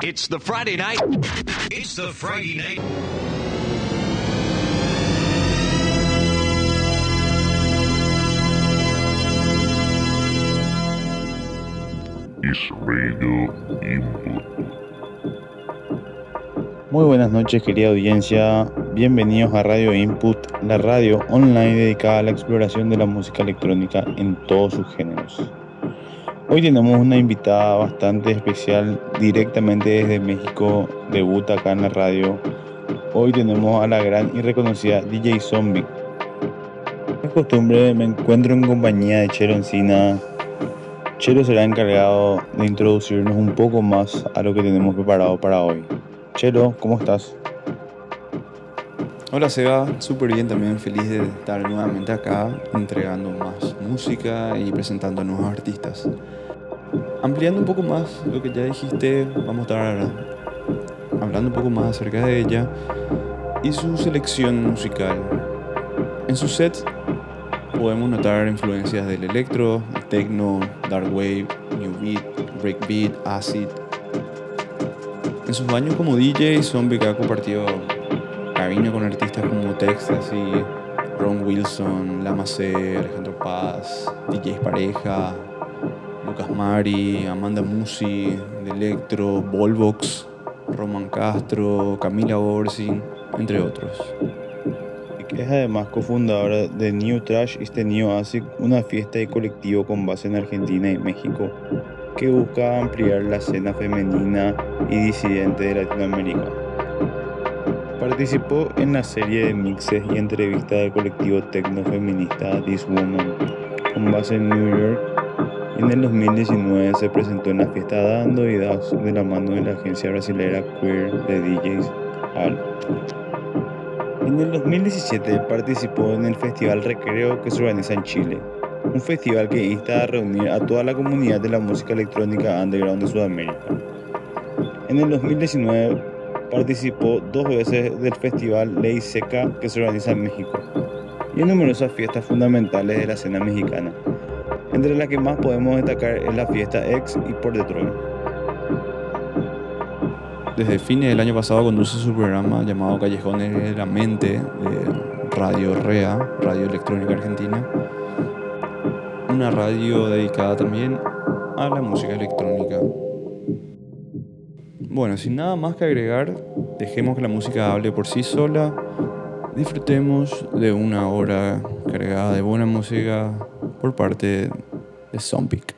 It's the Friday night. It's the Friday night. Radio Input. Muy buenas noches querida audiencia, bienvenidos a Radio Input, la radio online dedicada a la exploración de la música electrónica en todos sus géneros. Hoy tenemos una invitada bastante especial directamente desde México, debuta acá en la radio. Hoy tenemos a la gran y reconocida DJ Zombie. Es costumbre, me encuentro en compañía de Chelo Encina. Chelo será encargado de introducirnos un poco más a lo que tenemos preparado para hoy. Chelo, ¿cómo estás? Hola Seba, súper bien también, feliz de estar nuevamente acá entregando más música y presentando nuevos artistas. Ampliando un poco más lo que ya dijiste, vamos a estar hablando un poco más acerca de ella y su selección musical. En su set podemos notar influencias del electro, el techno, dark wave, new beat, breakbeat, acid. En sus años como DJ, Zombie ha compartido cabina con artistas como Texas y Ron Wilson, Lama C, Alejandro Paz, DJs Pareja, Lucas Amanda Musi, de Electro, Volvox, Roman Castro, Camila Orsi, entre otros. Es además cofundadora de New Trash is the New una fiesta y colectivo con base en Argentina y México que busca ampliar la escena femenina y disidente de Latinoamérica. Participó en la serie de mixes y entrevistas del colectivo tecno-feminista This Woman, con base en New York. En el 2019 se presentó en la fiesta Dando y Das de la mano de la agencia brasileña Queer de DJs HAL. En el 2017 participó en el Festival Recreo que se organiza en Chile, un festival que insta a reunir a toda la comunidad de la música electrónica underground de Sudamérica. En el 2019 participó dos veces del festival Ley Seca que se organiza en México y en numerosas fiestas fundamentales de la escena mexicana, entre las que más podemos destacar es la fiesta X y por Detroit. Desde fines del año pasado conduce su programa llamado Callejones de la Mente de Radio REA, Radio Electrónica Argentina, una radio dedicada también a la música electrónica. Bueno, sin nada más que agregar, dejemos que la música hable por sí sola. Disfrutemos de una hora cargada de buena música por parte de Zombic.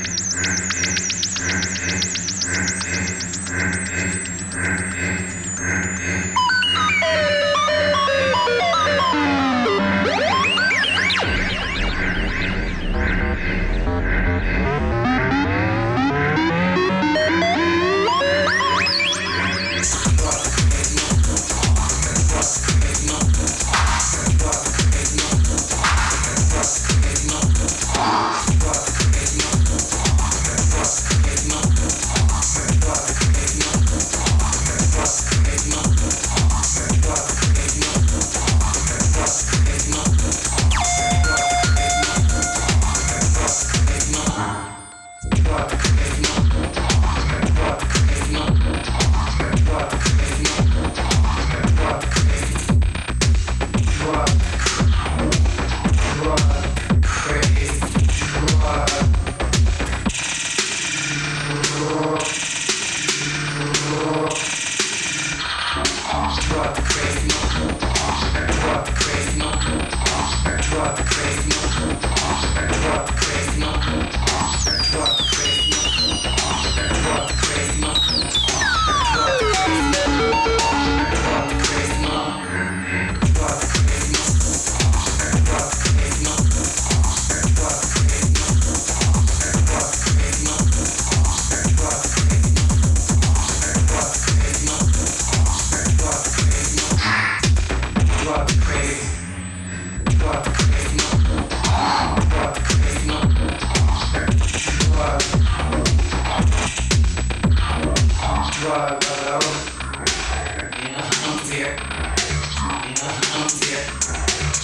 here. Another home here.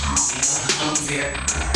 Another home here.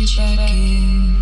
You back in.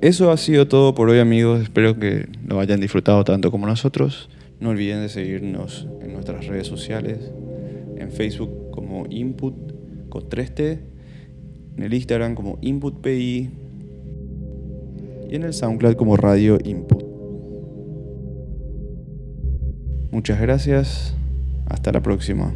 Eso ha sido todo por hoy amigos, espero que lo hayan disfrutado tanto como nosotros. No olviden de seguirnos en nuestras redes sociales, en Facebook como Input con 3T, en el Instagram como InputPI y en el SoundCloud como Radio Input. Muchas gracias, hasta la próxima.